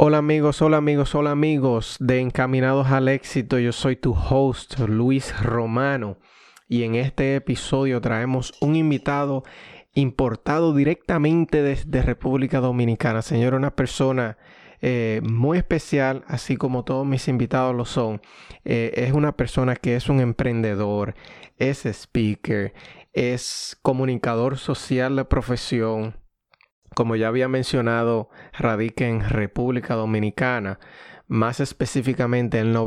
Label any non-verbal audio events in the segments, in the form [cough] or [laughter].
Hola amigos, hola amigos, hola amigos de Encaminados al Éxito. Yo soy tu host Luis Romano y en este episodio traemos un invitado importado directamente desde República Dominicana. Señor, una persona eh, muy especial, así como todos mis invitados lo son. Eh, es una persona que es un emprendedor, es speaker, es comunicador social de profesión como ya había mencionado, radica en República Dominicana. Más específicamente, él no,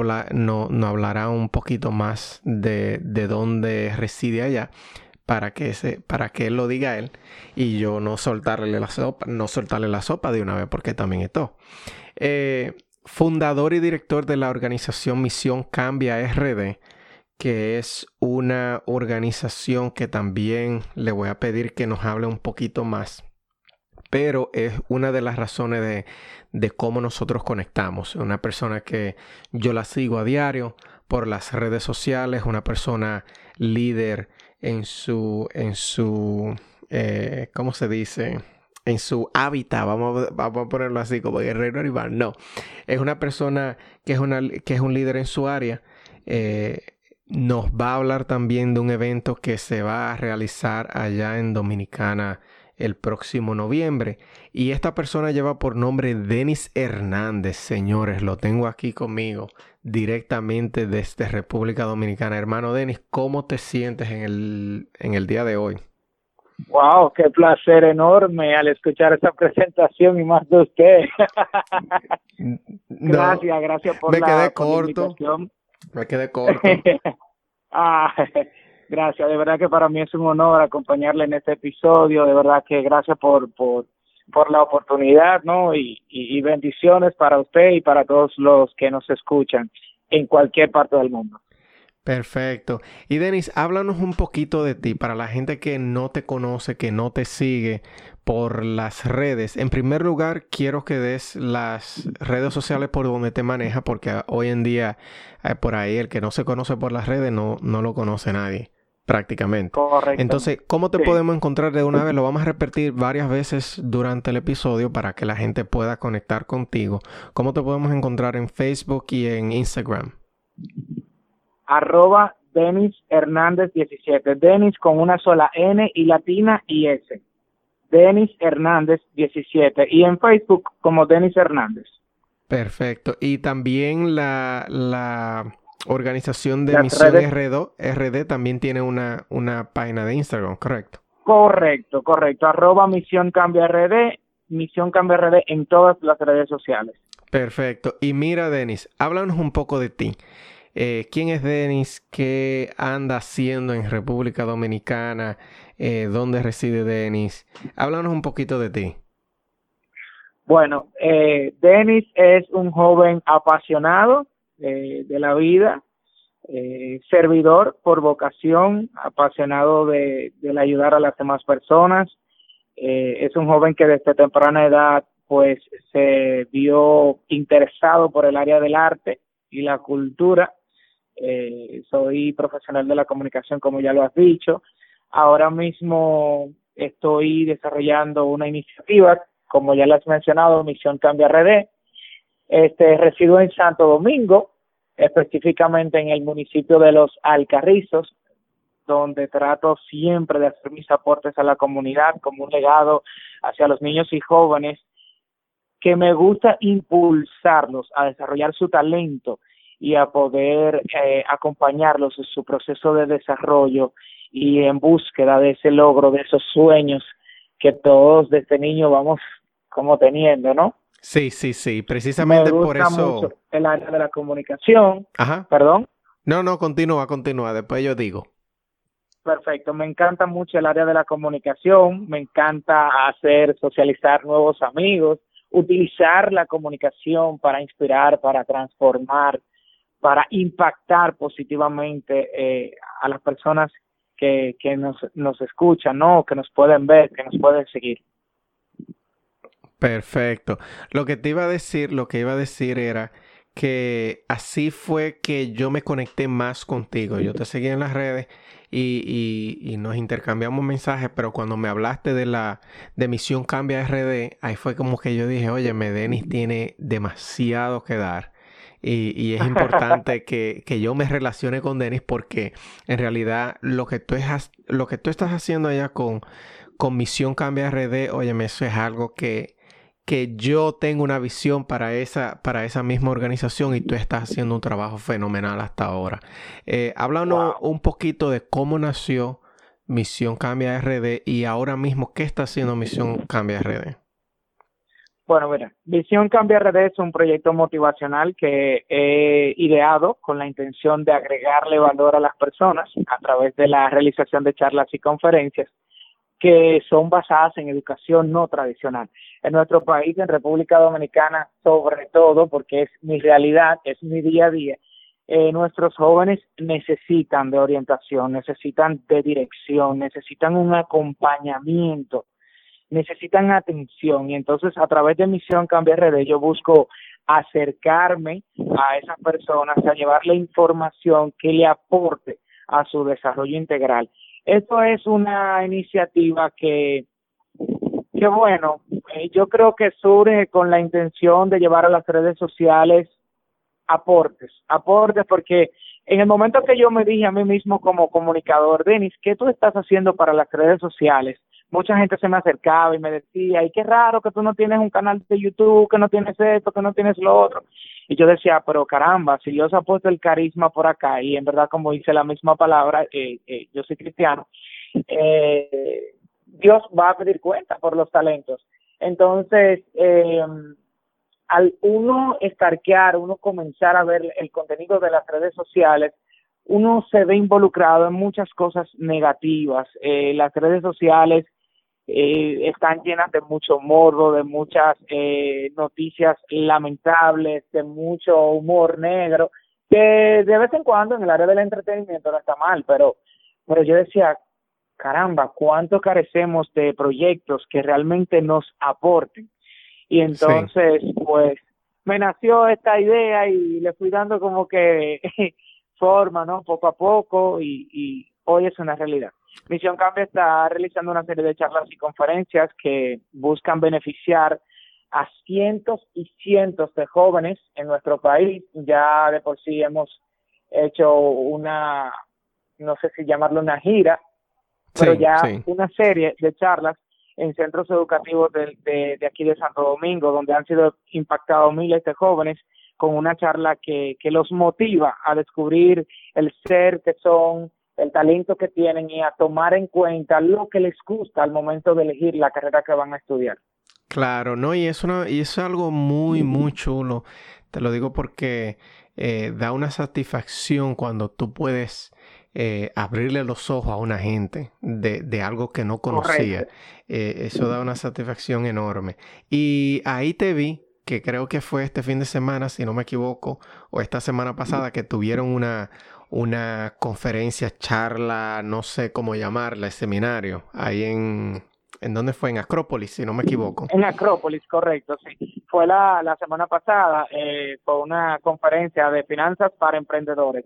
no, hablará un poquito más de, de dónde reside allá para que, se, para que él lo diga él y yo no soltarle la sopa, no soltarle la sopa de una vez porque también esto. Eh, fundador y director de la organización Misión Cambia RD, que es una organización que también le voy a pedir que nos hable un poquito más pero es una de las razones de, cómo nosotros conectamos. Una persona que yo la sigo a diario por las redes sociales, una persona líder en su, en su, eh, ¿cómo se dice? En su hábitat, vamos, vamos a ponerlo así como guerrero animal. No, es una persona que es, una, que es un líder en su área. Eh, nos va a hablar también de un evento que se va a realizar allá en Dominicana el próximo noviembre. Y esta persona lleva por nombre Denis Hernández, señores, lo tengo aquí conmigo directamente desde República Dominicana. Hermano Denis, ¿cómo te sientes en el, en el día de hoy? Wow, qué placer enorme al escuchar esta presentación y más de usted. [laughs] gracias, gracias por me la quedé corto. Me quedé corto. [laughs] ah, Gracias, de verdad que para mí es un honor acompañarle en este episodio, de verdad que gracias por, por, la oportunidad, ¿no? Y, bendiciones para usted y para todos los que nos escuchan en cualquier parte del mundo. Perfecto. Y Denis, háblanos un poquito de ti para la gente que no te conoce, que no te sigue por las redes. En primer lugar, quiero que des las redes sociales por donde te maneja, porque hoy en día eh, por ahí el que no se conoce por las redes no, no lo conoce nadie prácticamente. Correcto. Entonces, ¿cómo te podemos encontrar de una vez? Lo vamos a repetir varias veces durante el episodio para que la gente pueda conectar contigo. ¿Cómo te podemos encontrar en Facebook y en Instagram? Arroba Denis Hernández 17. Denis con una sola N y latina y S. Denis Hernández 17. Y en Facebook como Denis Hernández. Perfecto. Y también la, la organización de Misión RD también tiene una, una página de Instagram, ¿correcto? Correcto, correcto. Arroba Misión Cambia RD, Misión Cambia RD en todas las redes sociales. Perfecto. Y mira, Denis, háblanos un poco de ti. Eh, ¿Quién es Denis? ¿Qué anda haciendo en República Dominicana? Eh, ¿Dónde reside Denis? Háblanos un poquito de ti. Bueno, eh, Denis es un joven apasionado de la vida, eh, servidor por vocación, apasionado de, ayudar a las demás personas. Eh, es un joven que desde temprana edad pues se vio interesado por el área del arte y la cultura. Eh, soy profesional de la comunicación, como ya lo has dicho. Ahora mismo estoy desarrollando una iniciativa, como ya lo has mencionado, Misión Cambia RD. Este, resido en Santo Domingo, específicamente en el municipio de Los Alcarrizos, donde trato siempre de hacer mis aportes a la comunidad como un legado hacia los niños y jóvenes, que me gusta impulsarlos a desarrollar su talento y a poder eh, acompañarlos en su proceso de desarrollo y en búsqueda de ese logro, de esos sueños que todos desde niño vamos como teniendo, ¿no? Sí, sí, sí, precisamente por eso. el área de la comunicación. Ajá. Perdón. No, no, continúa, continúa, después yo digo. Perfecto, me encanta mucho el área de la comunicación, me encanta hacer, socializar nuevos amigos, utilizar la comunicación para inspirar, para transformar, para impactar positivamente eh, a las personas que, que nos, nos escuchan, ¿no? que nos pueden ver, que nos pueden seguir. Perfecto. Lo que te iba a decir, lo que iba a decir era que así fue que yo me conecté más contigo. Yo te seguí en las redes y, y, nos intercambiamos mensajes, pero cuando me hablaste de la de Misión Cambia RD, ahí fue como que yo dije, oye, Denis tiene demasiado que dar. Y, y es [laughs] importante que, que, yo me relacione con Denis porque en realidad lo que tú, es, lo que tú estás haciendo allá con, con Misión Cambia RD, oye, eso es algo que, que yo tengo una visión para esa, para esa misma organización y tú estás haciendo un trabajo fenomenal hasta ahora. Eh, háblanos un poquito de cómo nació Misión Cambia RD y ahora mismo qué está haciendo Misión Cambia RD. Bueno, mira, Misión Cambia RD es un proyecto motivacional que he ideado con la intención de agregarle valor a las personas a través de la realización de charlas y conferencias que son basadas en educación no tradicional. En nuestro país, en República Dominicana, sobre todo, porque es mi realidad, es mi día a día, eh, nuestros jóvenes necesitan de orientación, necesitan de dirección, necesitan un acompañamiento, necesitan atención. Y entonces, a través de Misión Cambia RD, yo busco acercarme a esas personas, a llevarle información que le aporte a su desarrollo integral. Esto es una iniciativa que, bueno, eh, yo creo que surge con la intención de llevar a las redes sociales aportes, aportes porque en el momento que yo me dije a mí mismo como comunicador, Denis, ¿qué tú estás haciendo para las redes sociales? Mucha gente se me acercaba y me decía, y qué raro que tú no tienes un canal de YouTube, que no tienes esto, que no tienes lo otro. Y yo decía, pero caramba, si Dios ha puesto el carisma por acá, y en verdad como dice la misma palabra, eh, eh, yo soy cristiano, eh, Dios va a pedir cuenta por los talentos. Entonces, eh, al uno estarquear, uno comenzar a ver el contenido de las redes sociales, uno se ve involucrado en muchas cosas negativas. Eh, las redes sociales eh, están llenas de mucho morbo, de muchas eh, noticias lamentables, de mucho humor negro, que de vez en cuando en el área del entretenimiento no está mal, pero, pero yo decía, caramba, cuánto carecemos de proyectos que realmente nos aporten. Y entonces, pues, me nació esta idea y le fui dando como que [laughs] forma, ¿no? Poco a poco y, y hoy es una realidad. Misión Cambio está realizando una serie de charlas y conferencias que buscan beneficiar a cientos y cientos de jóvenes en nuestro país. Ya de por sí hemos hecho una, no sé si llamarlo una gira, pero ya una serie de charlas en centros educativos de, de, de, aquí de Santo Domingo, donde han sido impactados miles de jóvenes con una charla que, que los motiva a descubrir el ser que son, el talento que tienen y a tomar en cuenta lo que les gusta al momento de elegir la carrera que van a estudiar. Claro, no, y es una, y es algo muy, muy chulo. Te lo digo porque eh, da una satisfacción cuando tú puedes eh, abrirle los ojos a una gente de, de algo que no conocía. Eh, eso da una satisfacción enorme. Y ahí te vi, que creo que fue este fin de semana, si no me equivoco, o esta semana pasada, que tuvieron una, una conferencia, charla, no sé cómo llamarla, seminario, ahí en, ¿en dónde fue? En Acrópolis, si no me equivoco. En Acrópolis, correcto, sí. Fue la, la semana pasada, eh, fue una conferencia de finanzas para emprendedores.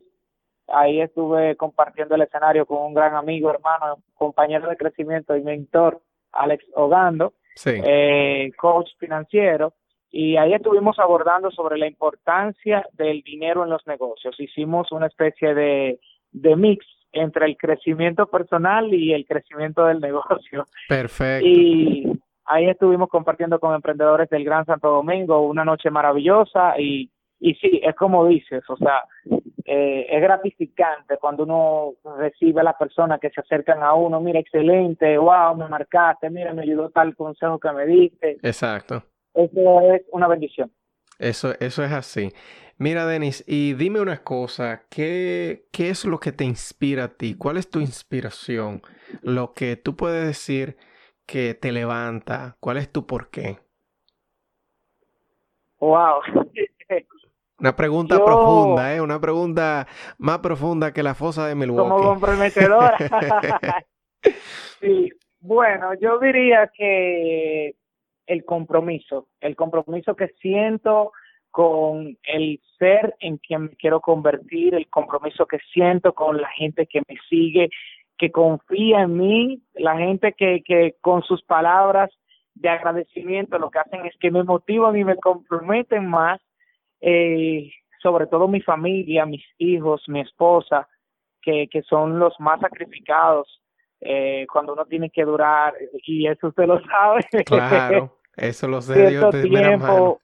Ahí estuve compartiendo el escenario con un gran amigo, hermano, compañero de crecimiento y mentor, Alex Ogando, eh, coach financiero y ahí estuvimos abordando sobre la importancia del dinero en los negocios. Hicimos una especie de, de mix entre el crecimiento personal y el crecimiento del negocio. Perfecto. Y ahí estuvimos compartiendo con emprendedores del Gran Santo Domingo una noche maravillosa y, y sí, es como dices, o sea, eh, es gratificante cuando uno recibe a las personas que se acercan a uno, mira, excelente, wow, me marcaste, mira, me ayudó tal consejo que me diste. Exacto. Eso es una bendición. Eso, eso es así. Mira, Denis, y dime una cosa, ¿qué, ¿qué es lo que te inspira a ti? ¿Cuál es tu inspiración? Lo que tú puedes decir que te levanta, ¿cuál es tu porqué? Wow. [laughs] Una pregunta profunda, ¿eh? Una pregunta más profunda que la fosa de Milwaukee. Como comprometedora. [laughs] [laughs] sí, bueno, yo diría que el compromiso, el compromiso que siento con el ser en quien me quiero convertir, el compromiso que siento con la gente que me sigue, que confía en mí, la gente que, que con sus palabras de agradecimiento lo que hacen es que me motivan y me comprometen más, eh, sobre todo mi familia, mis hijos, mi esposa, que, que son los más sacrificados eh, cuando uno tiene que durar, y eso usted lo sabe. Claro, eso lo sé Dios de tiempo,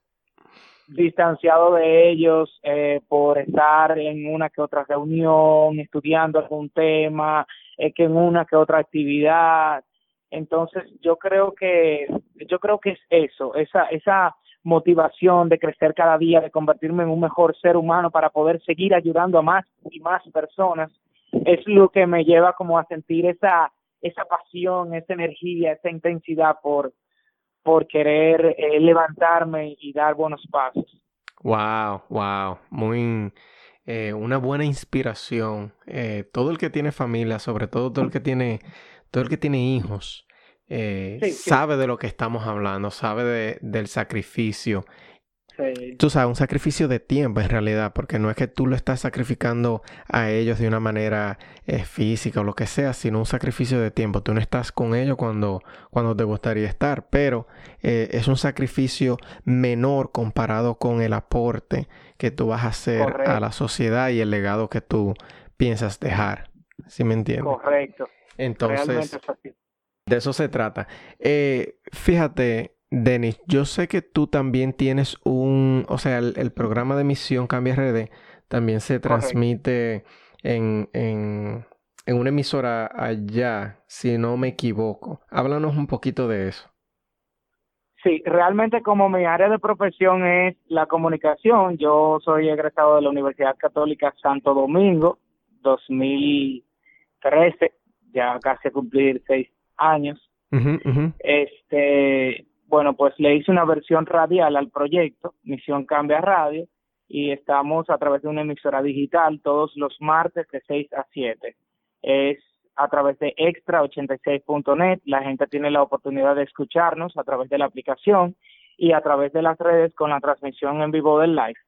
distanciado de ellos eh, por estar en una que otra reunión, estudiando algún tema, eh, que en una que otra actividad. Entonces, yo creo que yo creo que es eso, esa esa motivación de crecer cada día, de convertirme en un mejor ser humano para poder seguir ayudando a más y más personas, es lo que me lleva como a sentir esa esa pasión, esa energía, esa intensidad por por querer eh, levantarme y dar buenos pasos. Wow, wow, muy eh, una buena inspiración. Eh, todo el que tiene familia, sobre todo todo el que tiene, todo el que tiene hijos, sabe de lo que estamos hablando, sabe de, del sacrificio Tú sabes, un sacrificio de tiempo en realidad, porque no es que tú lo estás sacrificando a ellos de una manera eh, física o lo que sea, sino un sacrificio de tiempo. Tú no estás con ellos cuando, cuando te gustaría estar, pero eh, es un sacrificio menor comparado con el aporte que tú vas a hacer a la sociedad y el legado que tú piensas dejar. ¿Sí me entiendes? Correcto. Entonces, de eso se trata. Eh, fíjate, Denis, yo sé que tú también tienes un, o sea, el, programa de Misión Cambia RD también se transmite en, en, en, una emisora allá, si no me equivoco. Háblanos un poquito de eso. Sí, realmente como mi área de profesión es la comunicación, yo soy egresado de la Universidad Católica Santo Domingo, 2013, ya casi a cumplir seis años. Este, bueno, pues le hice una versión radial al proyecto, Misión Cambia Radio, y estamos a través de una emisora digital todos los martes de 6 a 7. Es a través de extra86.net, la gente tiene la oportunidad de escucharnos a través de la aplicación y a través de las redes con la transmisión en vivo del live.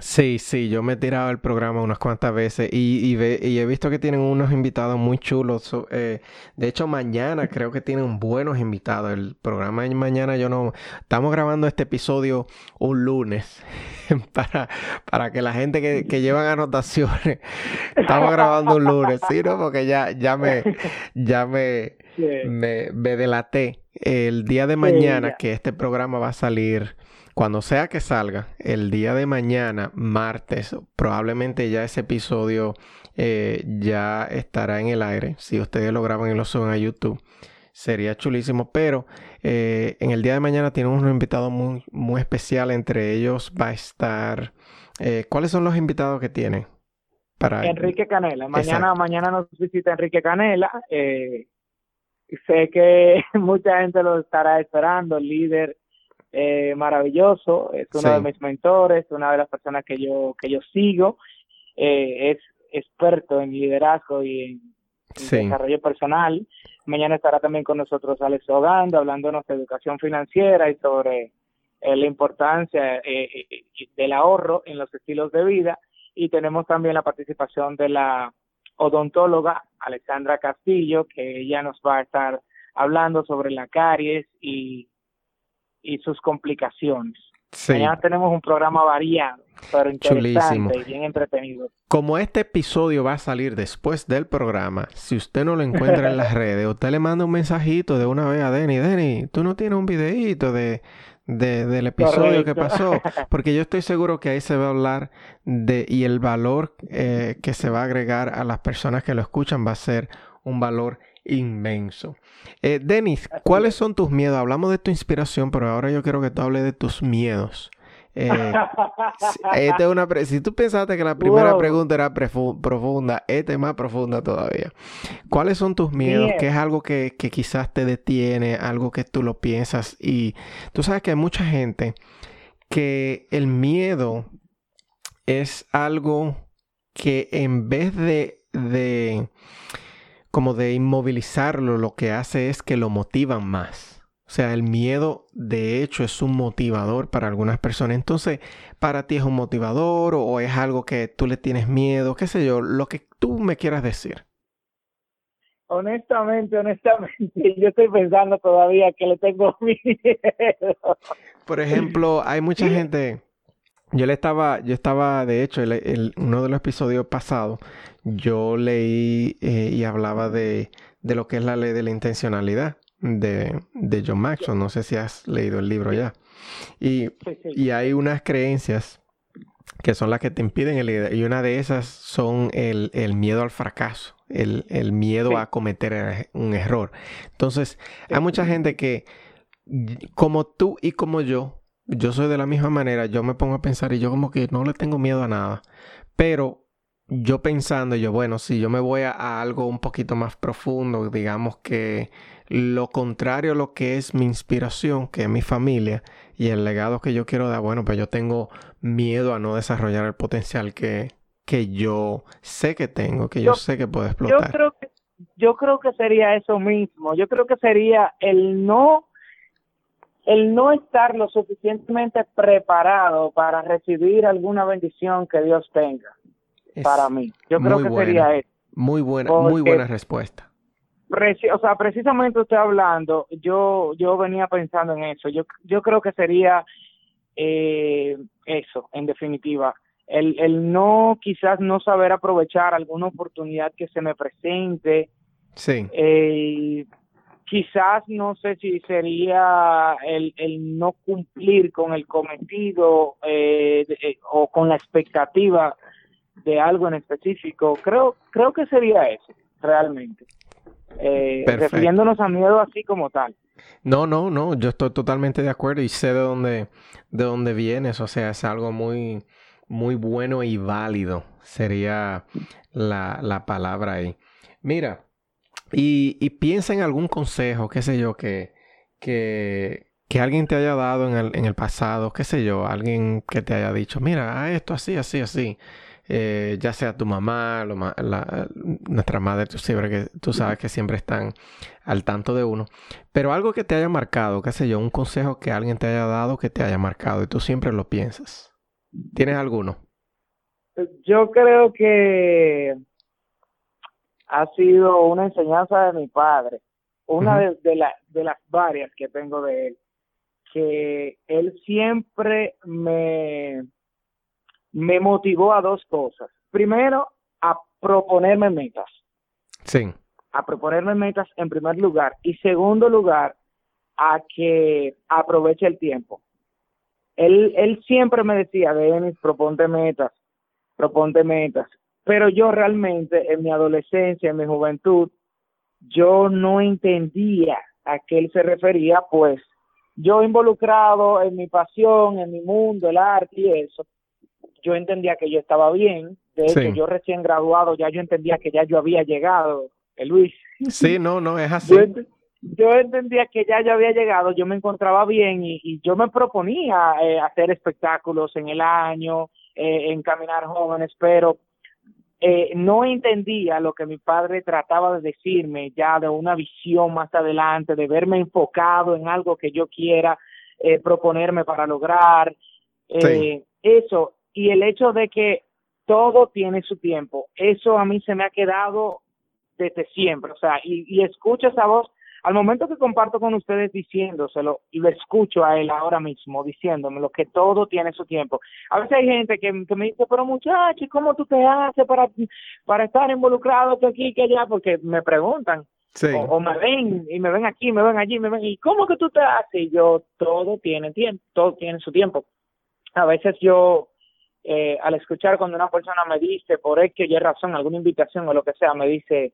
Sí, sí, yo me he tirado el programa unas cuantas veces y, y, y he visto que tienen unos invitados muy chulos. Eh, de hecho, mañana creo que tienen buenos invitados. El programa de mañana yo no... Estamos grabando este episodio un lunes [laughs] para, para que la gente que, que llevan anotaciones... [laughs] Estamos grabando un lunes, ¿sí? ¿no? Porque ya, ya me... [laughs] Ya me, me, me delaté. El día de mañana que este programa va a salir cuando sea que salga, el día de mañana, martes, probablemente ya ese episodio eh, ya estará en el aire. Si ustedes lo graban y lo suben a YouTube, sería chulísimo. Pero eh, en el día de mañana tenemos un invitado muy, muy especial. Entre ellos va a estar. Eh, ¿Cuáles son los invitados que tienen? Para... Enrique Canela. Mañana, mañana nos visita Enrique Canela. sé que [laughs] mucha gente lo estará esperando, el líder eh, maravilloso, es uno de mis mentores, una de las personas que yo, que yo sigo, eh, es experto en liderazgo y en, desarrollo personal. Mañana estará también con nosotros Alex Ogando, hablándonos de educación financiera y sobre eh, la importancia del ahorro en los estilos de vida. Y tenemos también la participación de la odontóloga Alexandra Castillo, que ella nos va a estar hablando sobre la caries y y sus complicaciones. Sí. Mañana tenemos un programa variado, pero interesante y bien entretenido. Como este episodio va a salir después del programa, si usted no lo encuentra en las [laughs] redes, usted le manda un mensajito de una vez a Denny, Denny, tú no tienes un videíto de, del episodio que pasó, [laughs] porque yo estoy seguro que ahí se va a hablar de y el valor eh, que se va a agregar a las personas que lo escuchan va a ser un valor inmenso. Eh, Denis, ¿cuáles son tus miedos? Hablamos de tu inspiración, pero ahora yo quiero que tú hables de tus miedos. Eh, [laughs] esta es una si tú pensaste que la primera pregunta era profunda, esta es más profunda todavía. ¿Cuáles son tus miedos? ¿Qué es algo que, que quizás te detiene? Algo que tú lo piensas y tú sabes que hay mucha gente que el miedo es algo que en vez de, de como de inmovilizarlo, lo que hace es que lo motivan más. O sea, el miedo de hecho es un motivador para algunas personas. Entonces, para ti es un motivador o, es algo que tú le tienes miedo, qué sé yo, lo que tú me quieras decir. Honestamente, honestamente, [laughs] yo estoy pensando todavía que le tengo [laughs] miedo. Por ejemplo, hay mucha gente, yo le estaba, yo estaba, de hecho, el, uno de los episodios pasados, yo leí eh, y hablaba de, de lo que es la ley de la intencionalidad de, de John Maxwell. No sé si has leído el libro ya. Y, y hay unas creencias que son las que te impiden el Y una de esas son el, el miedo al fracaso, el, el miedo a cometer un error. Entonces, hay mucha gente que, como tú y como yo, yo soy de la misma manera, yo me pongo a pensar y yo como que no le tengo miedo a nada. Pero yo pensando, yo, bueno, si yo me voy a algo un poquito más profundo, digamos que lo contrario a lo que es mi inspiración, que es mi familia y el legado que yo quiero dar, bueno, pues yo tengo miedo a no desarrollar el potencial que, que yo sé que tengo, que yo, sé que puedo explotar. Yo creo que, yo creo que sería eso mismo, yo creo que sería el no el no estar lo suficientemente preparado para recibir alguna bendición que Dios tenga para mí. Yo creo que sería eso. Muy buena, muy buena respuesta o sea, precisamente usted hablando, yo yo venía pensando en eso. Yo yo creo que sería eh, eso, en definitiva, el, el no quizás no saber aprovechar alguna oportunidad que se me presente. Sí. Eh, quizás no sé si sería el, el no cumplir con el cometido eh, o con la expectativa de algo en específico. Creo creo que sería eso, realmente eh, refiriéndonos a miedo así como tal. No, no, no, yo estoy totalmente de acuerdo y sé de dónde, de dónde vienes, o sea, es algo muy, muy bueno y válido, sería la, la palabra ahí. Mira, y, y, piensa en algún consejo, qué sé yo, que, que, que alguien te haya dado en el, en el pasado, qué sé yo, alguien que te haya dicho, mira, esto así, así, así. Eh, ya sea tu mamá, nuestra madre, tú, siempre que, tú sabes que siempre están al tanto de uno, pero algo que te haya marcado, qué sé yo, un consejo que alguien te haya dado que te haya marcado y tú siempre lo piensas. ¿Tienes alguno? Yo creo que ha sido una enseñanza de mi padre, una de, de las varias que tengo de él, que él siempre me me motivó a dos cosas. Primero, a proponerme metas. Sí. A proponerme metas en primer lugar. Y segundo lugar, a que aproveche el tiempo. Él, él siempre me decía, Denis, proponte metas, proponte metas. Pero yo realmente en mi adolescencia, en mi juventud, yo no entendía a qué él se refería, pues yo involucrado en mi pasión, en mi mundo, el arte y eso, yo entendía que yo estaba bien. De hecho, yo recién graduado, ya yo entendía que ya yo había llegado, eh, Luis. Sí, no, no, es así. Yo, entendía que ya yo había llegado, yo me encontraba bien y, yo me proponía eh, hacer espectáculos en el año, eh, encaminar jóvenes, pero eh, no entendía lo que mi padre trataba de decirme ya de una visión más adelante, de verme enfocado en algo que yo quiera proponerme para lograr. Eso, y el hecho de que todo tiene su tiempo, eso a mí se me ha quedado desde siempre, o sea, y, y escucho esa voz, al momento que comparto con ustedes diciéndoselo, y lo escucho a él ahora mismo diciéndome lo que todo tiene su tiempo. A veces hay gente que, me dice, pero muchacho, ¿cómo tú te haces para, para estar involucrado que aquí, que allá? Porque me preguntan. O, me ven y me ven aquí, me ven allí, me ven, ¿y cómo que tú te haces? Y yo, todo tiene tiempo, todo tiene su tiempo. A veces yo eh, al escuchar cuando una persona me dice, por X que razón, alguna invitación o lo que sea, me dice,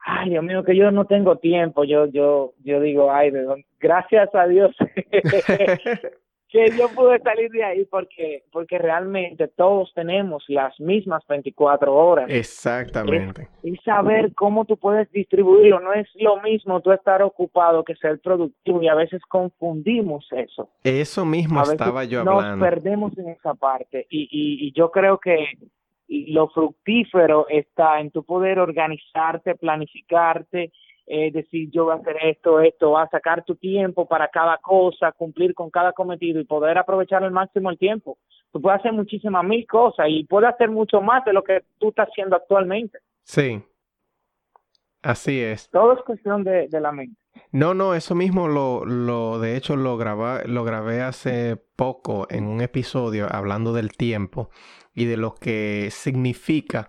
ay, Dios mío, que yo no tengo tiempo, yo, yo, yo digo, ay, gracias a Dios [laughs] que yo pude salir de ahí porque porque realmente todos tenemos las mismas 24 horas. Exactamente. Y saber cómo tú puedes distribuirlo. No es lo mismo tú estar ocupado que ser productivo y a veces confundimos eso. Eso mismo estaba yo hablando. Nos perdemos en esa parte y, y, y yo creo que lo fructífero está en tu poder organizarte, planificarte, eh, decir yo voy a hacer esto, esto, a sacar tu tiempo para cada cosa, cumplir con cada cometido y poder aprovechar al máximo el tiempo. Tú puedes hacer muchísimas mil cosas y puedes hacer mucho más de lo que tú estás haciendo actualmente. Sí, así es. Todo es cuestión de, de la mente. No, no, eso mismo lo, lo de hecho lo, grabé, lo grabé hace poco en un episodio hablando del tiempo y de lo que significa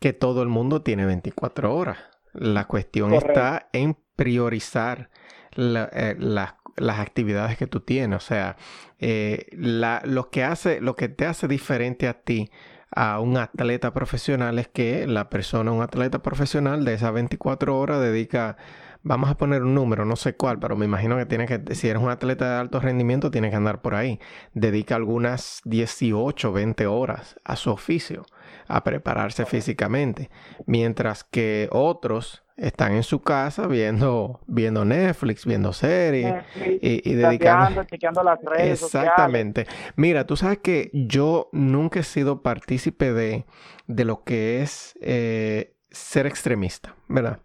que todo el mundo tiene 24 horas. La cuestión está en priorizar eh, las actividades que tú tienes. O sea, eh, lo, que hace, lo que te hace diferente a ti a un atleta profesional es que la persona, un atleta profesional de esas 24 horas dedica vamos a poner un número, no sé cuál, pero me imagino que tiene que, si eres un atleta de alto rendimiento, tiene que andar por ahí. Dedica algunas 18, 20 horas a su oficio, a prepararse físicamente, mientras que otros están en su casa viendo, viendo Netflix, viendo series y, dedicando las redes Exactamente. Mira, tú sabes que yo nunca he sido partícipe de, de lo que es eh, ser extremista, ¿verdad?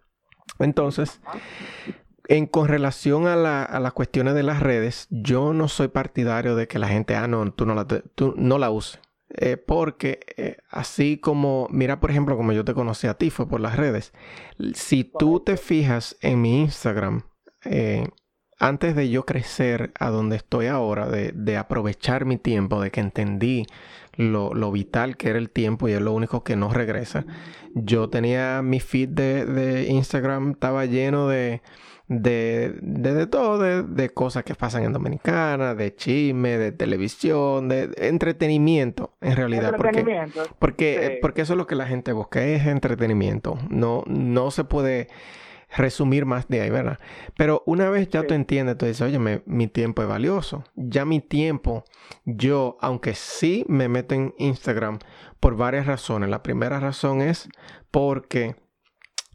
Entonces, en con relación a, las cuestiones de las redes, yo no soy partidario de que la gente, ah, no, tú no la, tú no la uses. Eh, porque eh, así como, mira por ejemplo, como yo te conocí a ti, fue por las redes. Si tú te fijas en mi Instagram, eh, antes de yo crecer a donde estoy ahora, de, de aprovechar mi tiempo, de que entendí lo, lo, vital que era el tiempo y es lo único que no regresa, yo tenía mi feed de, de Instagram, estaba lleno de, de, de, todo, de, de, cosas que pasan en Dominicana, de chisme, de televisión, de, entretenimiento, en realidad. Entretenimiento. Porque, porque, eso es lo que la gente busca, es entretenimiento. No, no se puede resumir más de ahí, ¿verdad? Pero una vez ya tú entiendes, tú dices, oye, mi tiempo es valioso. Ya mi tiempo, yo, aunque sí me meto en Instagram por varias razones. La primera razón es porque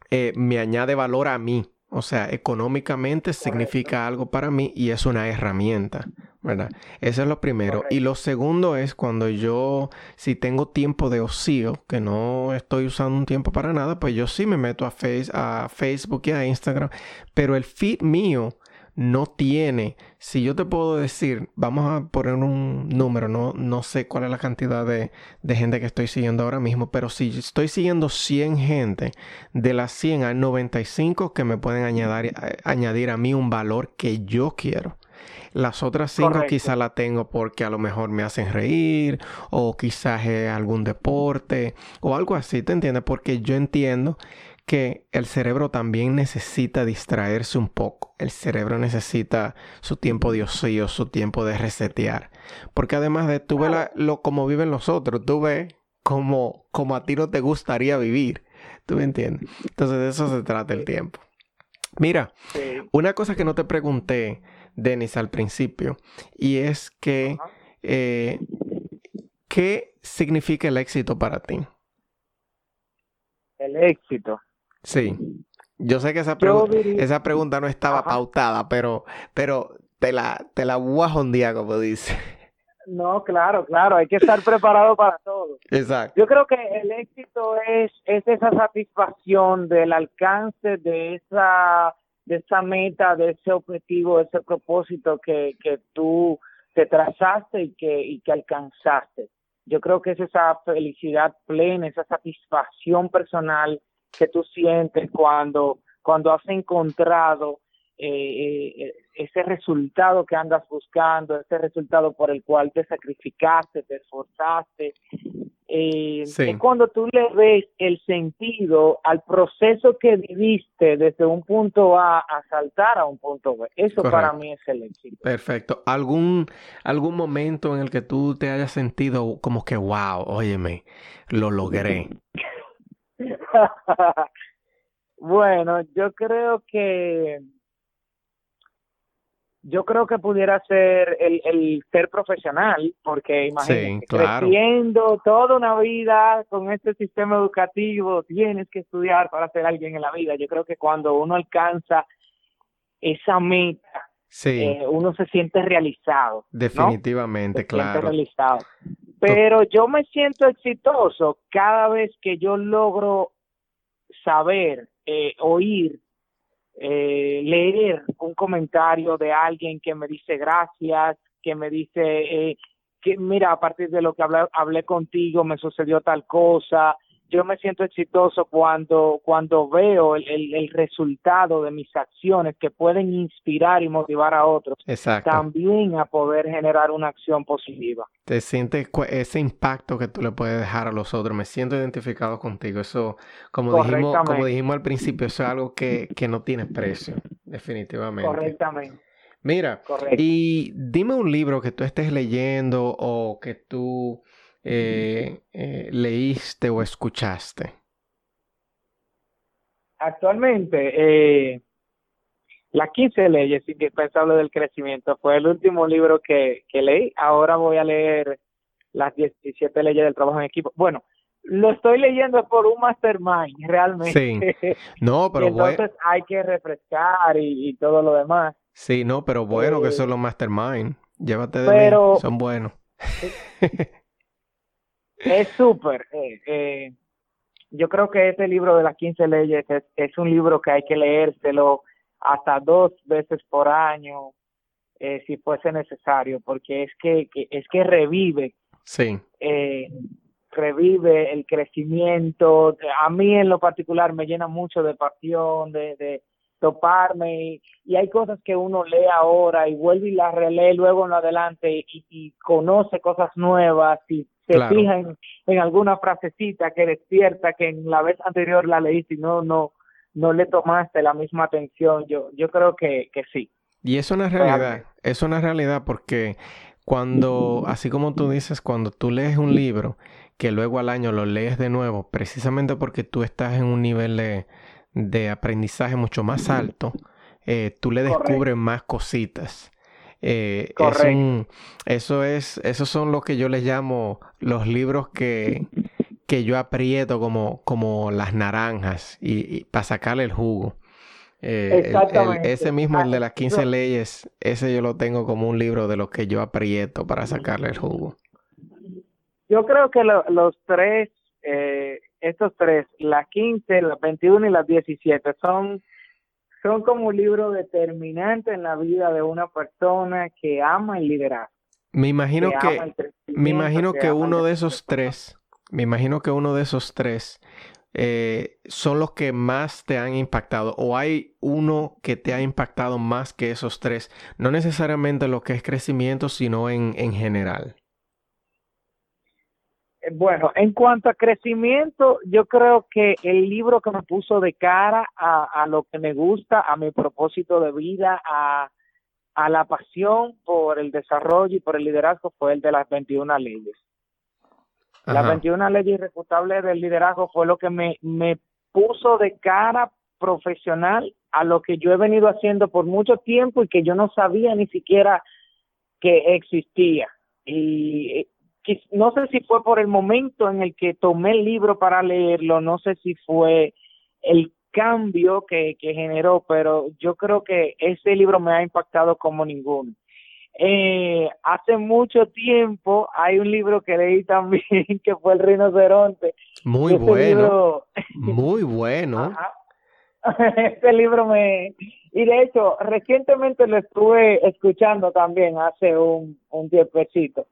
eh, me añade valor a mí. O sea, económicamente significa algo para mí y es una herramienta, ¿verdad? Eso es lo primero. Y lo segundo es cuando yo, si tengo tiempo de ocio, que no estoy usando un tiempo para nada, pues yo sí me meto a, face, a Facebook y a Instagram, pero el feed mío no tiene, si yo te puedo decir, vamos a poner un número, no, no sé cuál es la cantidad de, gente que estoy siguiendo ahora mismo, pero si estoy siguiendo 100 gente, de las 100 hay 95 que me pueden añadir, añadir a mí un valor que yo quiero. Las otras cinco quizás la tengo porque a lo mejor me hacen reír o quizás es algún deporte o algo así, ¿te entiendes? Porque yo entiendo que el cerebro también necesita distraerse un poco. El cerebro necesita su tiempo de ocio, su tiempo de resetear. Porque además de tú ves lo como viven los otros, tú ves como, como a ti no te gustaría vivir. ¿Tú me entiendes? Entonces de eso se trata el tiempo. Mira, una cosa que no te pregunté, Denis, al principio, y es que, eh, ¿qué significa el éxito para ti? El éxito. Sí. Yo sé que esa, esa pregunta no estaba pautada, pero, pero te la, te la voy a como dice. No, claro, claro, hay que estar preparado para todo. Exacto. Yo creo que el éxito es, es esa satisfacción del alcance de esa, de esa meta, de ese objetivo, de ese propósito que, que tú te trazaste y que, y que alcanzaste. Yo creo que es esa felicidad plena, esa satisfacción personal que tú sientes cuando, cuando has encontrado eh, eh, ese resultado que andas buscando, ese resultado por el cual te sacrificaste, te esforzaste. Eh, Es cuando tú le ves el sentido al proceso que viviste desde un punto A a saltar a un punto B. Eso para mí es el éxito. Perfecto. ¿Algún, ¿Algún momento en el que tú te hayas sentido como que, wow, óyeme, lo logré? [laughs] [laughs] bueno, yo creo que yo creo que pudiera ser el, el ser profesional, porque imagínate, creciendo toda una vida con este sistema educativo, tienes que estudiar para ser alguien en la vida. Yo creo que cuando uno alcanza esa meta, eh, uno se siente realizado. Definitivamente, claro. realizado. Pero yo me siento exitoso cada vez que yo logro saber, eh, oír eh, leer un comentario de alguien que me dice gracias, que me dice eh, que mira, a partir de lo que hablé, hablé contigo me sucedió tal cosa, yo me siento exitoso cuando, cuando veo el, el, resultado de mis acciones que pueden inspirar y motivar a otros también a poder generar una acción positiva. Te sientes ese impacto que tú le puedes dejar a los otros. Me siento identificado contigo. Eso, como dijimos, como dijimos al principio, eso es algo que, que no tiene precio, definitivamente. Correctamente. Mira, y dime un libro que tú estés leyendo o que tú eh, eh, leíste o escuchaste? Actualmente, eh, Las 15 leyes indispensables del crecimiento fue el último libro que, leí. Ahora voy a leer las 17 leyes del trabajo en equipo. Bueno, lo estoy leyendo por un mastermind, [laughs] realmente. Sí. No, [laughs] pero entonces hay que refrescar y, todo lo demás. Sí, no, pero bueno que son los mastermind. Llévate de pero, son buenos. [laughs] Es súper. Eh, eh, yo creo que este libro de las 15 leyes es, un libro que hay que leérselo hasta dos veces por año, eh, si fuese necesario, porque es que, es que revive. Sí. revive el crecimiento. A mí en lo particular me llena mucho de pasión, de, de toparme y, hay cosas que uno lee ahora y vuelve y las relee luego en lo adelante y, conoce cosas nuevas y se fija en, alguna frasecita que despierta que en la vez anterior la leíste y no, no, no le tomaste la misma atención. Yo, yo creo que, que sí. Y es una realidad, es una realidad porque cuando, así como tú dices, cuando tú lees un libro que luego al año lo lees de nuevo, precisamente porque tú estás en un nivel de, de aprendizaje mucho más alto, eh, tú le descubres más cositas. Eh, eso es, esos son lo que yo les llamo los libros que, que yo aprieto como, como las naranjas y, para sacarle el jugo. Eh, ese mismo, el de las 15 leyes, ese yo lo tengo como un libro de los que yo aprieto para sacarle el jugo. Yo creo que los tres eh, estos tres, las 15, las 21 y las 17, son, son como un libro determinante en la vida de una persona que ama el liderazgo. Me imagino que, me imagino que, uno de esos tres, me imagino que uno de esos tres eh, son los que más te han impactado o hay uno que te ha impactado más que esos tres, no necesariamente lo que es crecimiento, sino en, en general. Bueno, en cuanto a crecimiento, yo creo que el libro que me puso de cara a, lo que me gusta, a mi propósito de vida, a, la pasión por el desarrollo y por el liderazgo fue el de las 21 leyes. Las 21 leyes irrefutables del liderazgo fue lo que me, me puso de cara profesional a lo que yo he venido haciendo por mucho tiempo y que yo no sabía ni siquiera que existía. Y no sé si fue por el momento en el que tomé el libro para leerlo, no sé si fue el cambio que, que generó, pero yo creo que ese libro me ha impactado como ninguno. Eh, hace mucho tiempo hay un libro que leí [laughs] también que fue El Rinoceronte. Muy bueno. Muy bueno. [laughs] [laughs] Este libro me... Y de hecho, recientemente lo estuve escuchando también hace un, un tiempecito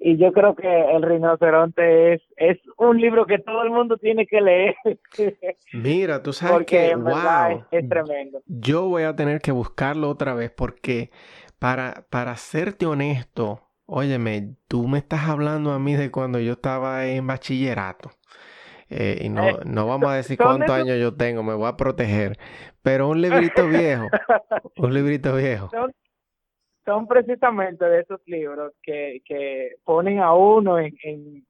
y yo creo que El rinoceronte es, es un libro que todo el mundo tiene que leer. [laughs] Mira, tú sabes que, wow, es, tremendo. Yo voy a tener que buscarlo otra vez porque para, para serte honesto, óyeme, tú me estás hablando a mí de cuando yo estaba en bachillerato. Eh, y no, eh, no vamos a decir cuántos años yo tengo, me voy a proteger. Pero un librito [laughs] viejo, un librito viejo son precisamente de esos libros que, que ponen a uno en, en,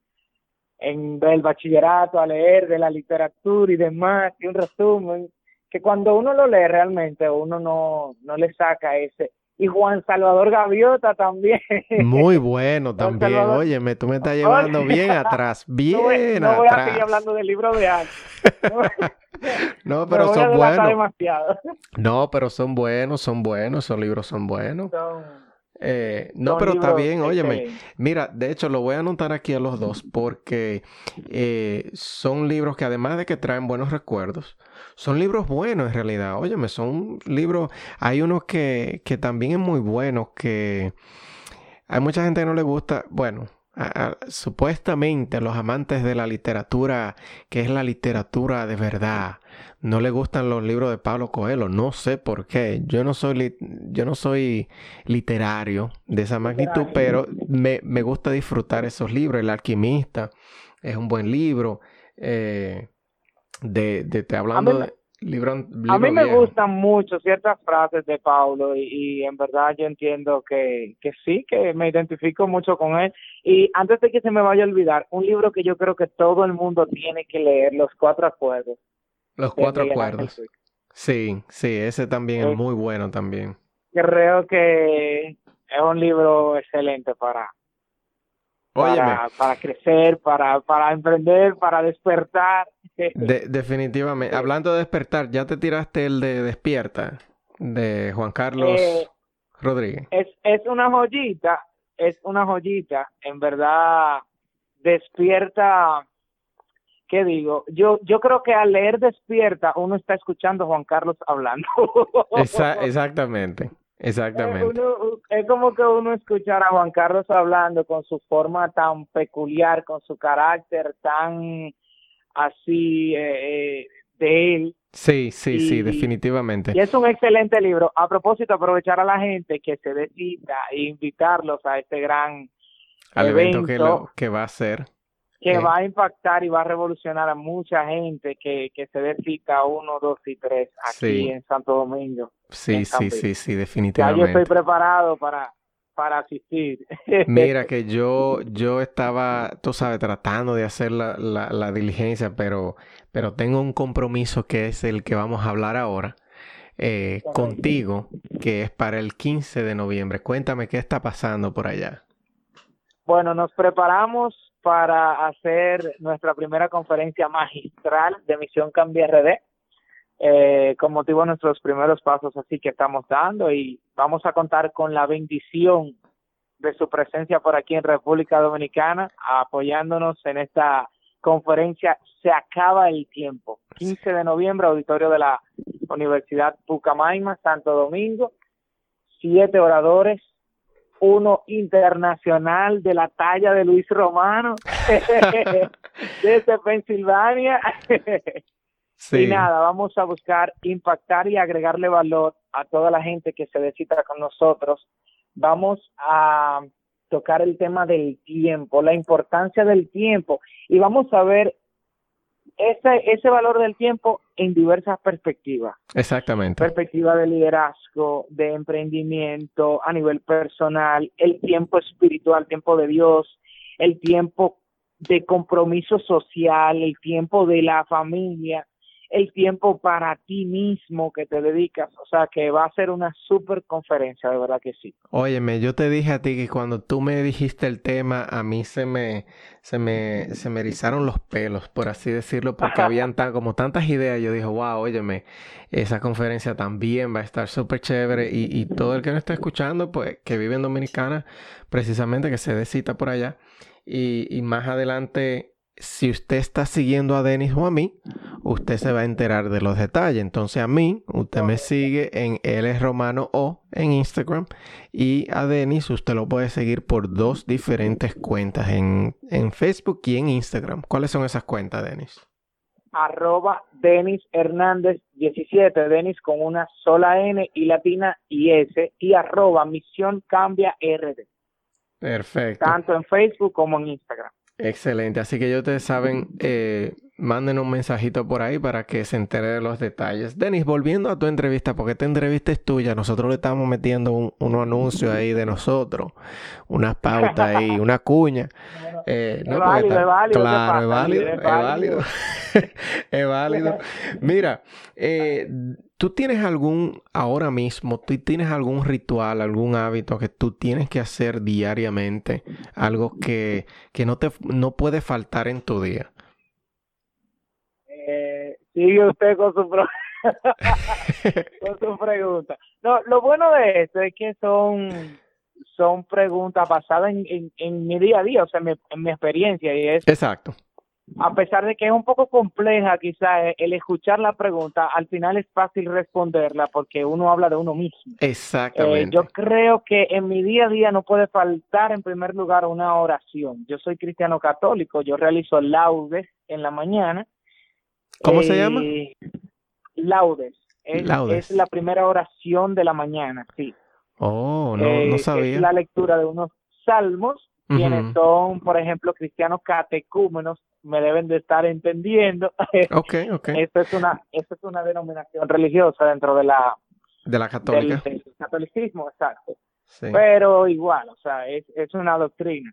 en el bachillerato a leer de la literatura y demás, y un resumen, que cuando uno lo lee realmente uno no, no le saca ese, y Juan Salvador Gaviota también. Muy bueno también. Óyeme, tú me estás llevando bien atrás, [laughs] bien no atrás. No voy a seguir hablando del libro de antes. [laughs] no, pero son buenos. No, pero son buenos, son buenos, esos libros son buenos. Eh, no, pero está bien, óyeme. Mira, de hecho lo voy a anotar aquí a los dos porque eh, son libros que además de que traen buenos recuerdos, son libros buenos en realidad. Óyeme, son libros, hay unos que, que también es muy buenos, que hay mucha gente que no le gusta, bueno, supuestamente a los amantes de la literatura, que es la literatura de verdad, no le gustan los libros de Pablo Coelho. No sé por qué. Yo no soy, yo no soy literario de esa magnitud, pero me, me, gusta disfrutar esos libros. El alquimista es un buen libro. Eh, de, de, hablando de a mí me gustan mucho ciertas frases de Paulo y, en verdad yo entiendo que, que, sí, que me identifico mucho con él. Y antes de que se me vaya a olvidar, un libro que yo creo que todo el mundo tiene que leer, Los Cuatro Acuerdos. Los Cuatro Acuerdos. Sí, sí, ese también es muy bueno también. Creo que es un libro excelente para, para, para, crecer, para, para emprender, para despertar. [laughs] definitivamente. Hablando de despertar, ¿ya te tiraste el de Despierta de Juan Carlos eh, Rodríguez? Es, es una joyita, es una joyita. En verdad, despierta. ¿Qué digo? Yo, yo creo que al leer Despierta uno está escuchando a Juan Carlos hablando. [laughs] exactamente. Exactamente. es como que uno escuchar a Juan Carlos hablando con su forma tan peculiar, con su carácter tan así eh, eh, de él. Sí, sí, sí, definitivamente. Y es un excelente libro. A propósito, aprovechar a la gente que se decida e invitarlos a este gran Al evento, que, lo, que va a ser que va a impactar y va a revolucionar a mucha gente que, que se dé cita uno, dos y tres aquí en Santo Domingo. Sí, sí, sí, sí, definitivamente. Ya yo estoy preparado para, para asistir. [laughs] Mira que yo, yo estaba, tú sabes, tratando de hacer la, la, diligencia, pero, pero tengo un compromiso que es el que vamos a hablar ahora. Eh, contigo, que es para el 15 de noviembre. Cuéntame qué está pasando por allá. Bueno, nos preparamos para hacer nuestra primera conferencia magistral de Misión Cambia RD, eh, con motivo de nuestros primeros pasos así que estamos dando y vamos a contar con la bendición de su presencia por aquí en República Dominicana, apoyándonos en esta conferencia Se acaba el tiempo. 15 de noviembre, auditorio de la Universidad Pucamaima, Santo Domingo, siete oradores, uno internacional de la talla de Luis Romano [laughs] desde Pensilvania. Y nada, vamos a buscar impactar y agregarle valor a toda la gente que se decita con nosotros. Vamos a tocar el tema del tiempo, la importancia del tiempo y vamos a ver ese, ese valor del tiempo en diversas perspectivas. Exactamente. Perspectiva de liderazgo, de emprendimiento, a nivel personal, el tiempo espiritual, tiempo de Dios, el tiempo de compromiso social, el tiempo de la familia, el tiempo para ti mismo que te dedicas. O sea, que va a ser una super conferencia, de verdad que sí. Óyeme, yo te dije a ti que cuando tú me dijiste el tema, a mí se me, se me, se me erizaron los pelos, por así decirlo, porque [laughs] habían tan, como tantas ideas. Yo dije, wow, óyeme, esa conferencia también va a estar súper chévere. Y, y todo el que no está escuchando, pues, que vive en Dominicana, precisamente que se dé cita por allá. Y, y más adelante si usted está siguiendo a Denis o a mí, usted se va a enterar de los detalles. Entonces a mí, usted me sigue en L Romano O en Instagram y a Denis usted lo puede seguir por dos diferentes cuentas en, en Facebook y en Instagram. ¿Cuáles son esas cuentas, Denis? Arroba Denis Hernández 17, Denis con una sola N y latina y S y arroba Misión Cambia RD. Perfecto. Tanto en Facebook como en Instagram. Excelente, así que ya ustedes saben, eh, manden un mensajito por ahí para que se entere de los detalles. Denis, volviendo a tu entrevista, porque esta entrevista es tuya, nosotros le estamos metiendo un, unos anuncios ahí de nosotros, unas pautas ahí, [laughs] una cuña. Eh, no, es válido, es válido, claro, es válido, es [laughs] válido. es válido. Mira, eh, tú tienes algún, ahora mismo, tú tienes algún ritual, algún hábito que tú tienes que hacer diariamente, algo que, que no te no puede faltar en tu día. Eh, sigue usted con su, [laughs] con su pregunta. No, lo bueno de esto es que son son preguntas basadas en, en, mi día a día, o sea, en mi, experiencia. Y es, Exacto. A pesar de que es un poco compleja quizá el escuchar la pregunta, al final es fácil responderla porque uno habla de uno mismo. Exactamente. Eh, yo creo que en mi día a día no puede faltar en primer lugar una oración. Yo soy cristiano católico, yo realizo laudes en la mañana ¿Cómo se llama? Eh, laudes. Es, es, la primera oración de la mañana, sí. Oh, no, no eh, sabía. Es la lectura de unos salmos, quienes son, por ejemplo, cristianos catecúmenos, me deben de estar entendiendo. [laughs] Ok, ok. Esto es una, esto es una denominación religiosa dentro de la... De la católica. Del, catolicismo, exacto. Pero igual, o sea, es, es una doctrina.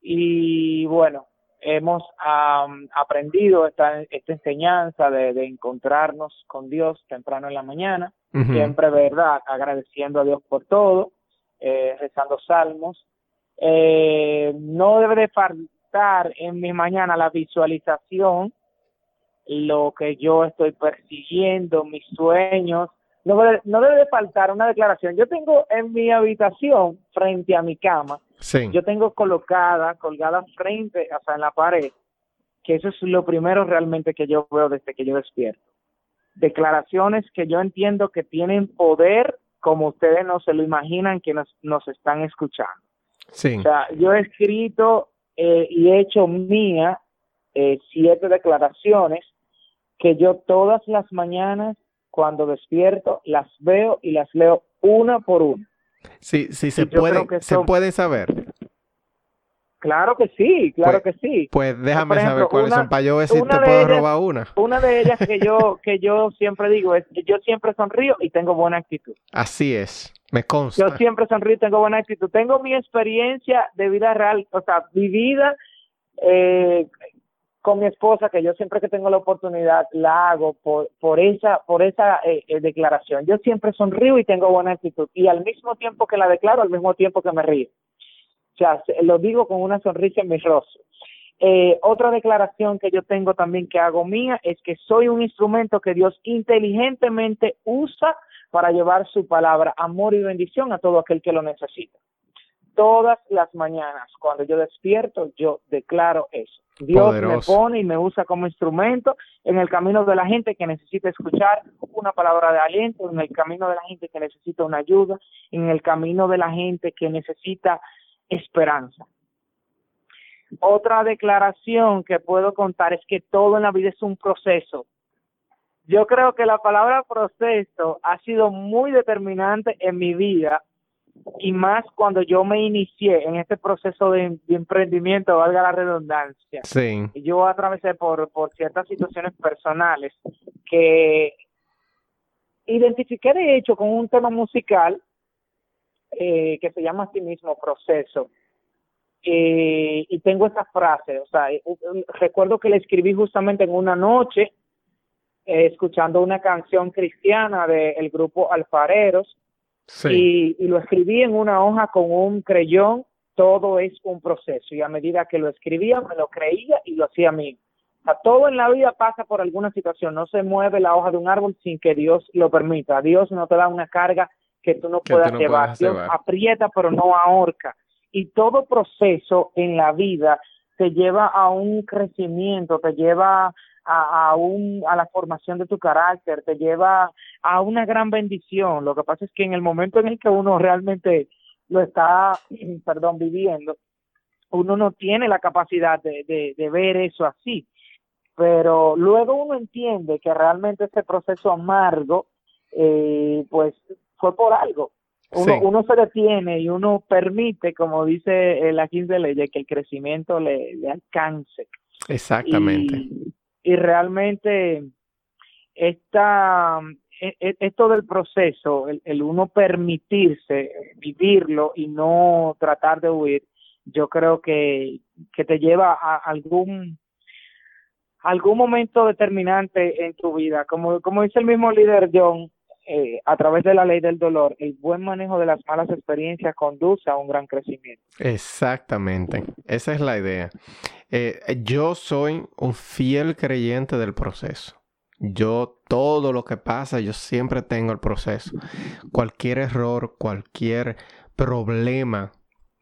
Y bueno, hemos aprendido esta, esta enseñanza de, encontrarnos con Dios temprano en la mañana, siempre, ¿verdad? Agradeciendo a Dios por todo, eh, rezando salmos. Eh, no debe de faltar en mi mañana la visualización, lo que yo estoy persiguiendo, mis sueños. No, no debe de faltar una declaración. Yo tengo en mi habitación, frente a mi cama, yo tengo colocada, colgada frente, o sea, en la pared, que eso es lo primero realmente que yo veo desde que yo despierto. Declaraciones que yo entiendo que tienen poder como ustedes no se lo imaginan que nos, nos están escuchando. Sí. O sea, yo he escrito eh, y he hecho mía eh, siete declaraciones que yo todas las mañanas cuando despierto las veo y las leo una por una. Sí, sí, se, puede, se puede saber. Claro que sí, claro pues, que sí. Pues déjame saber cuáles son para yo ver si te puedo robar una. Una de ellas que yo [laughs] que yo siempre digo es yo siempre sonrío y tengo buena actitud. Así es, me consta. Yo siempre sonrío y tengo buena actitud. Tengo mi experiencia de vida real, o sea, vivida eh, con mi esposa, que yo siempre que tengo la oportunidad la hago por, por esa, por esa eh, eh, declaración. Yo siempre sonrío y tengo buena actitud. Y al mismo tiempo que la declaro, al mismo tiempo que me río. O sea, lo digo con una sonrisa en mi rostro. Eh, otra declaración que yo tengo también que hago mía es que soy un instrumento que Dios inteligentemente usa para llevar su palabra, amor y bendición a todo aquel que lo necesita. Todas las mañanas, cuando yo despierto, yo declaro eso. Dios me pone y me usa como instrumento en el camino de la gente que necesita escuchar una palabra de aliento, en el camino de la gente que necesita una ayuda, en el camino de la gente que necesita esperanza. Otra declaración que puedo contar es que todo en la vida es un proceso. Yo creo que la palabra proceso ha sido muy determinante en mi vida y más cuando yo me inicié en este proceso de, emprendimiento, valga la redundancia. Sí. Yo atravesé por, por ciertas situaciones personales que identifiqué de hecho con un tema musical eh, que se llama así mismo proceso. Eh, y tengo esa frase, o sea, eh, recuerdo que la escribí justamente en una noche, escuchando una canción cristiana del grupo Alfareros, y, lo escribí en una hoja con un creyón, todo es un proceso y a medida que lo escribía me lo creía y lo hacía a mí. O todo en la vida pasa por alguna situación, no se mueve la hoja de un árbol sin que Dios lo permita. Dios no te da una carga que tú no puedas llevar. Dios aprieta pero no ahorca. Y todo proceso en la vida te lleva a un crecimiento, te lleva a, un, a la formación de tu carácter, te lleva a una gran bendición. Lo que pasa es que en el momento en el que uno realmente lo está, [clears throat] perdón, viviendo, uno no tiene la capacidad de, de, ver eso así. Pero luego uno entiende que realmente ese proceso amargo, eh, pues fue por algo. Uno, uno se detiene y uno permite, como dice la 15 ley, que el crecimiento le, le alcance. Exactamente y realmente esta, e, e, esto del proceso, el, uno permitirse vivirlo y no tratar de huir, yo creo que, que te lleva a algún algún momento determinante en tu vida, como, como dice el mismo líder John, eh, a través de la ley del dolor, el buen manejo de las malas experiencias conduce a un gran crecimiento. Exactamente, esa es la idea. Eh, yo soy un fiel creyente del proceso. Yo todo lo que pasa, yo siempre tengo el proceso. Cualquier error, cualquier problema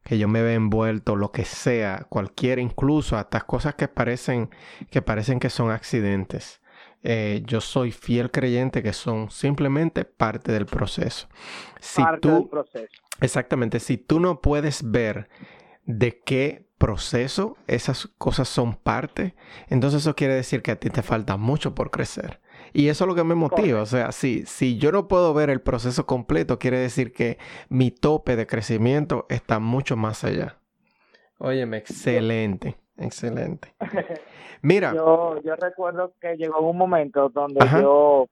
que yo me vea envuelto, lo que sea, cualquier, incluso hasta cosas que parecen que parecen que son accidentes. Eh, yo soy fiel creyente que son simplemente parte del proceso. Si parte tú, del proceso. Exactamente, si tú no puedes ver de qué proceso esas cosas son parte, entonces eso quiere decir que a ti te falta mucho por crecer. Y eso es lo que me motiva. O sea, si, si yo no puedo ver el proceso completo, quiere decir que mi tope de crecimiento está mucho más allá. Óyeme, excelente, excelente. [laughs] Mira. Yo, yo recuerdo que llegó un momento donde yo...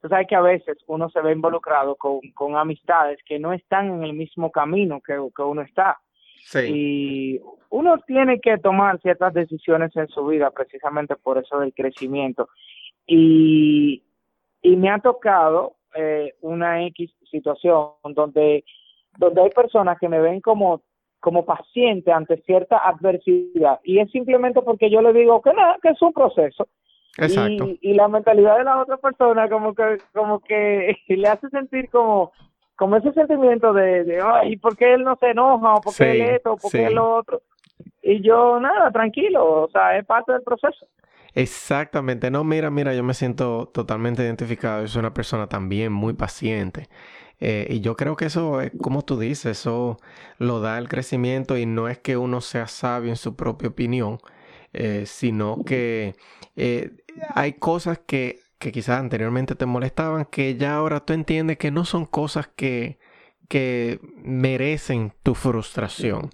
Tú sabes que a veces uno se ve involucrado con, con amistades que no están en el mismo camino que, que uno está. Sí. Y uno tiene que tomar ciertas decisiones en su vida precisamente por eso del crecimiento. Y, y me ha tocado eh, una X situación donde, donde hay personas que me ven como, como paciente ante cierta adversidad y es simplemente porque yo le digo que nada, que es un proceso. Exacto. Y, la mentalidad de la otra persona como que, como que [laughs] le hace sentir como, como ese sentimiento de, de ay, ¿por qué él no se enoja? ¿O por qué él esto? ¿O por qué él lo otro? Y yo, nada, tranquilo, o sea, es parte del proceso. Exactamente, no, mira, mira, yo me siento totalmente identificado, yo soy una persona también muy paciente. Eh, y yo creo que eso, es, como tú dices, eso lo da el crecimiento y no es que uno sea sabio en su propia opinión, eh, sino que eh, hay cosas que, que quizás anteriormente te molestaban que ya ahora tú entiendes que no son cosas que, que merecen tu frustración.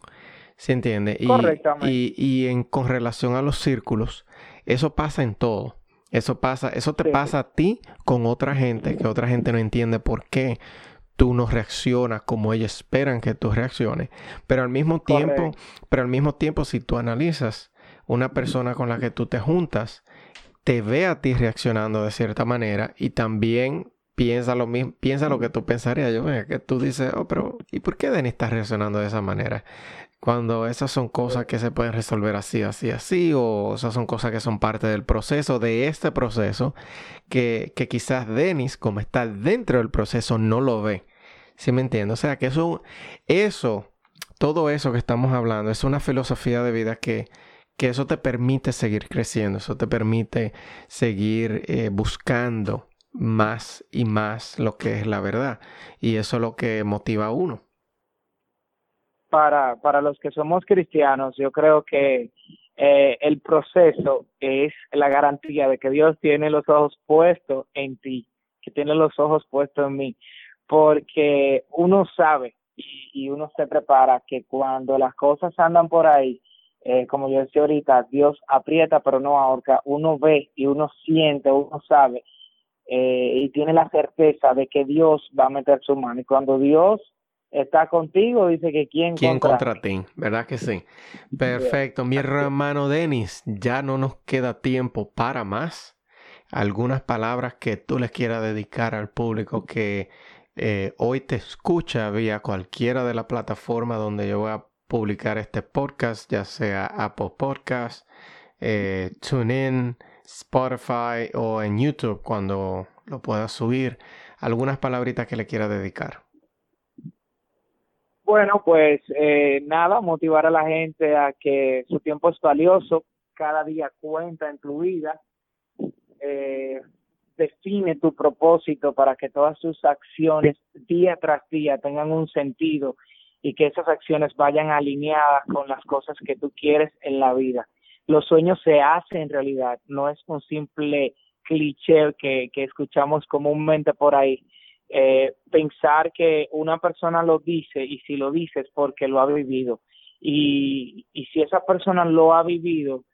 ¿Se entiende? Y, Correctamente. Y, y en, con relación a los círculos, eso pasa en todo. Eso pasa, eso te pasa a ti con otra gente, que otra gente no entiende por qué tú no reaccionas como ellos esperan que tú reacciones. Pero al mismo tiempo, pero al mismo tiempo, si tú analizas una persona con la que tú te juntas, te ve a ti reaccionando de cierta manera y también piensa lo mismo, piensa lo que tú pensarías. Yo, que tú dices, oh, pero ¿y por qué Denis está reaccionando de esa manera? Cuando esas son cosas que se pueden resolver así, así, así, o esas son cosas que son parte del proceso, de este proceso, que, que quizás Denis, como está dentro del proceso, no lo ve. ¿Sí me entiendes? O sea, que eso, eso, todo eso que estamos hablando, es una filosofía de vida que, que eso te permite seguir creciendo, eso te permite seguir eh, buscando más y más lo que es la verdad. Y eso es lo que motiva a uno. Para, para los que somos cristianos, yo creo que eh, el proceso es la garantía de que Dios tiene los ojos puestos en ti, que tiene los ojos puestos en mí, porque uno sabe y, y uno se prepara que cuando las cosas andan por ahí, eh, como yo decía ahorita, Dios aprieta pero no ahorca, uno ve y uno siente, uno sabe eh, y tiene la certeza de que Dios va a meter su mano. Y cuando Dios está contigo, dice que quién, ¿Quién contra, ti? ¿Verdad que sí? [laughs] Perfecto. Mi hermano Denis, ya no nos queda tiempo para más. Algunas palabras que tú les quieras dedicar al público que eh, hoy te escucha vía cualquiera de las plataformas donde yo voy a publicar este podcast, ya sea Apple Podcast, eh, TuneIn, Spotify o en YouTube cuando lo pueda subir. Algunas palabritas que le quiera dedicar. Bueno, pues eh, nada, motivar a la gente a que su tiempo es valioso, cada día cuenta en tu vida, eh, define tu propósito para que todas tus acciones día tras día tengan un sentido y que esas acciones vayan alineadas con las cosas que tú quieres en la vida los sueños se hacen en realidad, no es un simple cliché que, que escuchamos comúnmente por ahí. Eh, pensar que una persona lo dice y si lo dice es porque lo ha vivido. Y, y si esa persona lo ha vivido,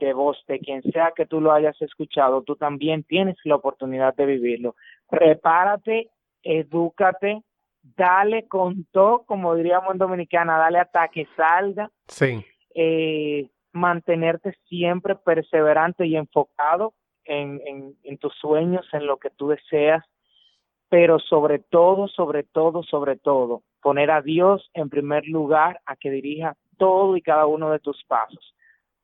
de voz de quien sea que tú lo hayas escuchado, tú también tienes la oportunidad de vivirlo. Prepárate, edúcate, dale con todo, como diríamos en Dominicana, dale hasta que salga. Sí. Eh, mantenerte siempre perseverante y enfocado en, en, en tus sueños, en lo que tú deseas, pero sobre todo, sobre todo, sobre todo, poner a Dios en primer lugar a que dirija todo y cada uno de tus pasos,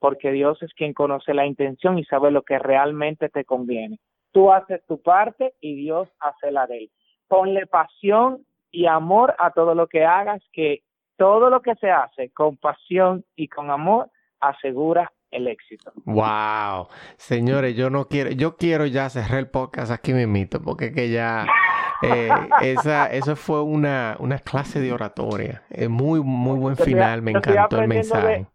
porque Dios es quien conoce la intención y sabe lo que realmente te conviene. Tú haces tu parte y Dios hace la de él. Ponle pasión y amor a todo lo que hagas, que todo lo que se hace con pasión y con amor asegura el éxito. Wow, señores, yo no quiero, yo quiero ya cerrar el podcast aquí mismito, porque que ya eh, esa, eso fue una, una clase de oratoria. Es muy, muy buen final, me encantó el mensaje.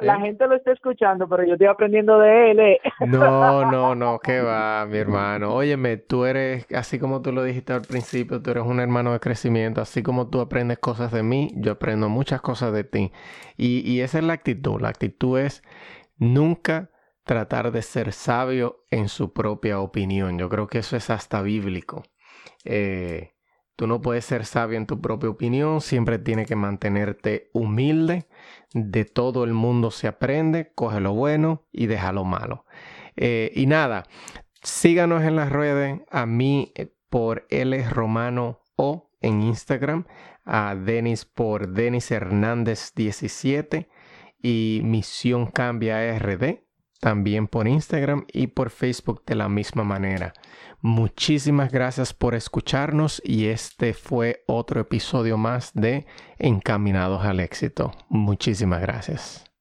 La ¿Eh? gente lo está escuchando, pero yo estoy aprendiendo de él. ¿eh? No, no, no, que va, mi hermano. Óyeme, tú eres, así como tú lo dijiste al principio, tú eres un hermano de crecimiento. Así como tú aprendes cosas de mí, yo aprendo muchas cosas de ti. Y, y esa es la actitud. La actitud es nunca tratar de ser sabio en su propia opinión. Yo creo que eso es hasta bíblico. Eh, Tú no puedes ser sabio en tu propia opinión, siempre tienes que mantenerte humilde. De todo el mundo se aprende, coge lo bueno y deja lo malo. Eh, y nada, síganos en las redes, a mí eh, por L Romano O en Instagram, a Denis por Denis Hernández 17 y Misión Cambia RD también por Instagram y por Facebook de la misma manera. Muchísimas gracias por escucharnos y este fue otro episodio más de Encaminados al éxito. Muchísimas gracias.